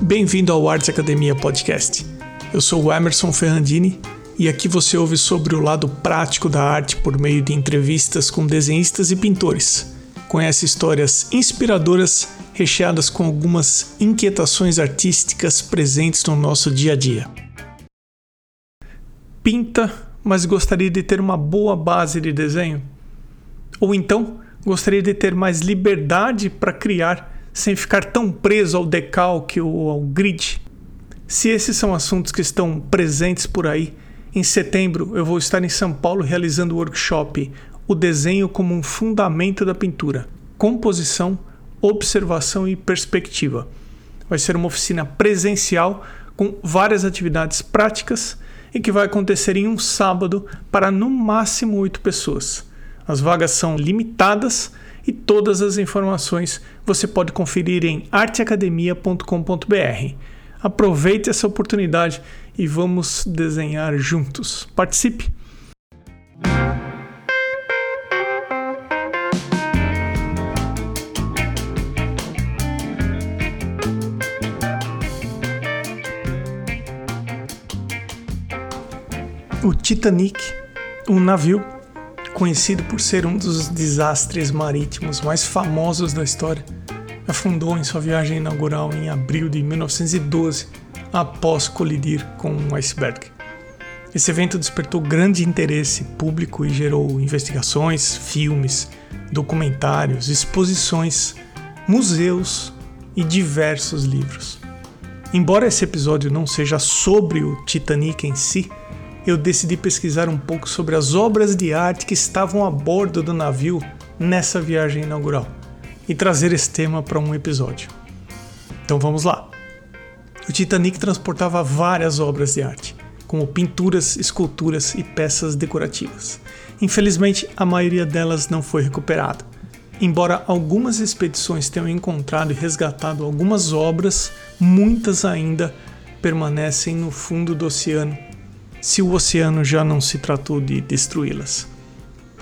Bem-vindo ao Arts Academia Podcast. Eu sou o Emerson Ferrandini e aqui você ouve sobre o lado prático da arte por meio de entrevistas com desenhistas e pintores. Conhece histórias inspiradoras recheadas com algumas inquietações artísticas presentes no nosso dia a dia. Pinta, mas gostaria de ter uma boa base de desenho? Ou então gostaria de ter mais liberdade para criar sem ficar tão preso ao decalque ou ao grid? Se esses são assuntos que estão presentes por aí, em setembro eu vou estar em São Paulo realizando o workshop O Desenho como um Fundamento da Pintura, Composição, Observação e Perspectiva. Vai ser uma oficina presencial com várias atividades práticas e que vai acontecer em um sábado para no máximo oito pessoas. As vagas são limitadas e todas as informações você pode conferir em arteacademia.com.br. Aproveite essa oportunidade e vamos desenhar juntos. Participe! O Titanic, um navio conhecido por ser um dos desastres marítimos mais famosos da história, afundou em sua viagem inaugural em abril de 1912 após colidir com um iceberg. Esse evento despertou grande interesse público e gerou investigações, filmes, documentários, exposições, museus e diversos livros. Embora esse episódio não seja sobre o Titanic em si, eu decidi pesquisar um pouco sobre as obras de arte que estavam a bordo do navio nessa viagem inaugural e trazer esse tema para um episódio. Então vamos lá. O Titanic transportava várias obras de arte, como pinturas, esculturas e peças decorativas. Infelizmente, a maioria delas não foi recuperada. Embora algumas expedições tenham encontrado e resgatado algumas obras, muitas ainda permanecem no fundo do oceano se o oceano já não se tratou de destruí-las.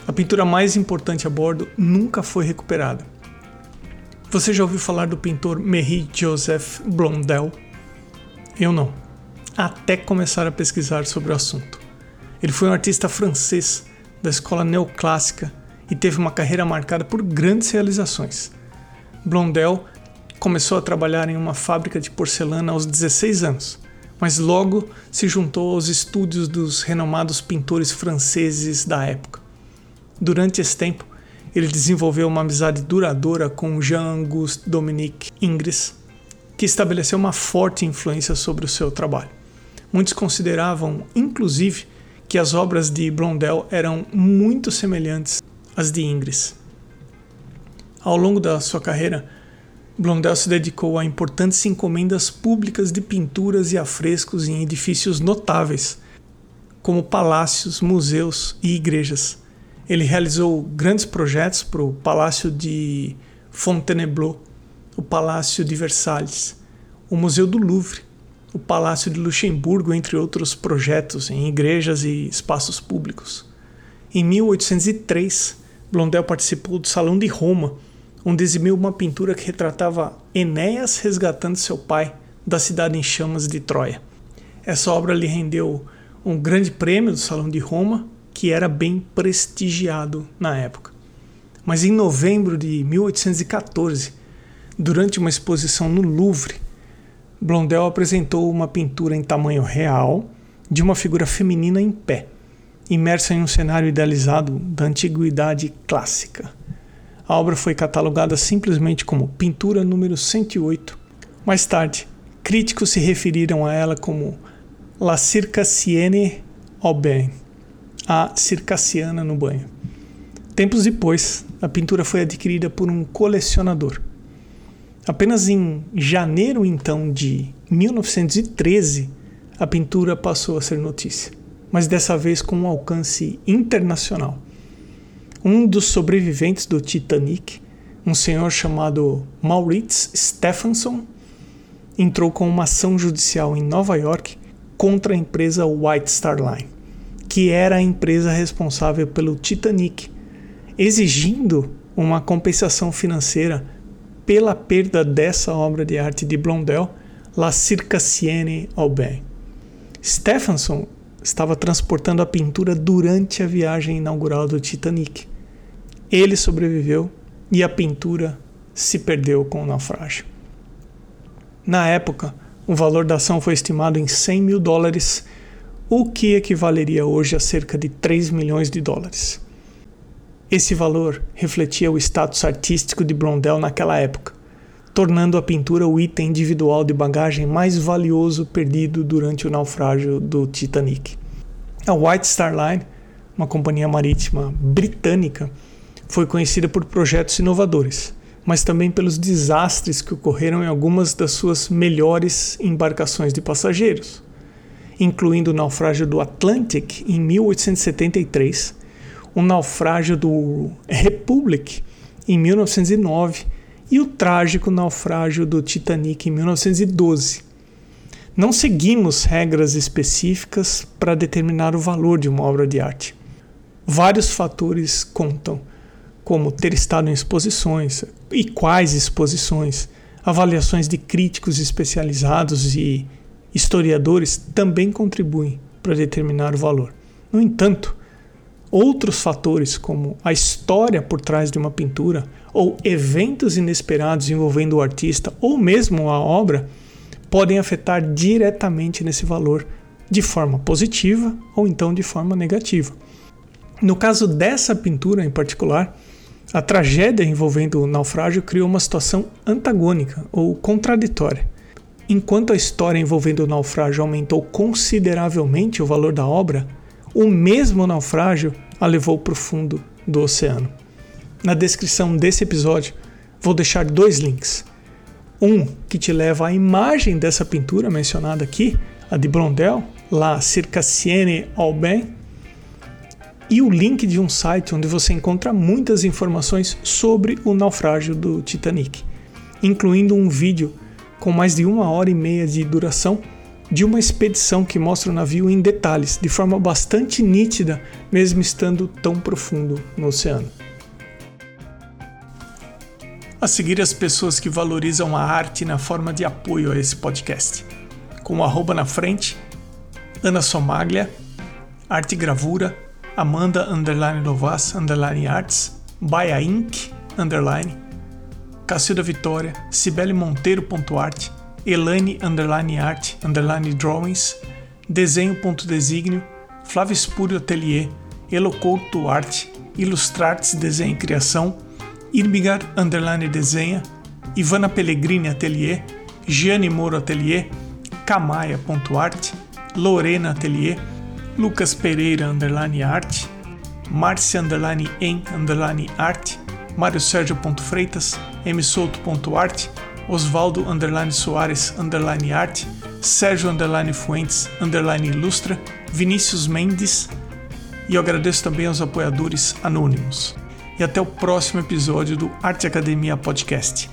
A pintura mais importante a bordo nunca foi recuperada. Você já ouviu falar do pintor Marie-Joseph Blondel? Eu não, até começar a pesquisar sobre o assunto. Ele foi um artista francês da escola neoclássica e teve uma carreira marcada por grandes realizações. Blondel começou a trabalhar em uma fábrica de porcelana aos 16 anos mas logo se juntou aos estúdios dos renomados pintores franceses da época. Durante esse tempo, ele desenvolveu uma amizade duradoura com Jean-Auguste Dominique Ingres, que estabeleceu uma forte influência sobre o seu trabalho. Muitos consideravam, inclusive, que as obras de Blondel eram muito semelhantes às de Ingres. Ao longo da sua carreira, Blondel se dedicou a importantes encomendas públicas de pinturas e afrescos em edifícios notáveis, como palácios, museus e igrejas. Ele realizou grandes projetos para o Palácio de Fontainebleau, o Palácio de Versalhes, o Museu do Louvre, o Palácio de Luxemburgo, entre outros projetos em igrejas e espaços públicos. Em 1803, Blondel participou do Salão de Roma, onde exibiu uma pintura que retratava Enéas resgatando seu pai da cidade em chamas de Troia. Essa obra lhe rendeu um grande prêmio do Salão de Roma, que era bem prestigiado na época. Mas em novembro de 1814, durante uma exposição no Louvre, Blondel apresentou uma pintura em tamanho real de uma figura feminina em pé, imersa em um cenário idealizado da antiguidade clássica. A obra foi catalogada simplesmente como pintura número 108. Mais tarde, críticos se referiram a ela como La Circassienne au bain, a circassiana no banho. Tempos depois, a pintura foi adquirida por um colecionador. Apenas em janeiro então de 1913, a pintura passou a ser notícia, mas dessa vez com um alcance internacional um dos sobreviventes do Titanic, um senhor chamado Maurits Stephenson, entrou com uma ação judicial em Nova York contra a empresa White Star Line, que era a empresa responsável pelo Titanic, exigindo uma compensação financeira pela perda dessa obra de arte de Blondel La Circassienne Aubin. Stephenson estava transportando a pintura durante a viagem inaugural do Titanic. Ele sobreviveu e a pintura se perdeu com o naufrágio. Na época, o valor da ação foi estimado em 100 mil dólares, o que equivaleria hoje a cerca de 3 milhões de dólares. Esse valor refletia o status artístico de Blondel naquela época, tornando a pintura o item individual de bagagem mais valioso perdido durante o naufrágio do Titanic. A White Star Line, uma companhia marítima britânica, foi conhecida por projetos inovadores, mas também pelos desastres que ocorreram em algumas das suas melhores embarcações de passageiros, incluindo o naufrágio do Atlantic em 1873, o naufrágio do Republic em 1909 e o trágico naufrágio do Titanic em 1912. Não seguimos regras específicas para determinar o valor de uma obra de arte. Vários fatores contam como ter estado em exposições e quais exposições, avaliações de críticos especializados e historiadores também contribuem para determinar o valor. No entanto, outros fatores, como a história por trás de uma pintura, ou eventos inesperados envolvendo o artista, ou mesmo a obra, podem afetar diretamente nesse valor de forma positiva ou então de forma negativa. No caso dessa pintura em particular, a tragédia envolvendo o naufrágio criou uma situação antagônica ou contraditória. Enquanto a história envolvendo o naufrágio aumentou consideravelmente o valor da obra, o mesmo naufrágio a levou para o fundo do oceano. Na descrição desse episódio, vou deixar dois links. Um que te leva à imagem dessa pintura mencionada aqui, a de Blondel, La Circassienne Aubin, e o link de um site onde você encontra muitas informações sobre o naufrágio do Titanic, incluindo um vídeo com mais de uma hora e meia de duração de uma expedição que mostra o navio em detalhes, de forma bastante nítida, mesmo estando tão profundo no oceano. A seguir, as pessoas que valorizam a arte na forma de apoio a esse podcast. Com o arroba na frente, Ana Somaglia, Arte Gravura, Amanda underline Lovas underline Arts, Baia Inc. underline, Cacilda Vitória, Cibele Monteiro.art, Elane underline art underline drawings, desenho.designio, Flávio Espúrio Atelier, Elocouto Arte, Ilustrartes Desenho e Criação, Irmigar underline desenha, Ivana Pellegrini Atelier, Gianni Moro Atelier, Camaia.art, Lorena Atelier, Lucas Pereira underline arte, Marcia underline em underline arte, Mário Sérgio Freitas, msouto.arte, Osvaldo underline Soares underline arte, Sérgio underline Fuentes underline ilustra, Vinícius Mendes e eu agradeço também aos apoiadores anônimos. E até o próximo episódio do Arte Academia Podcast.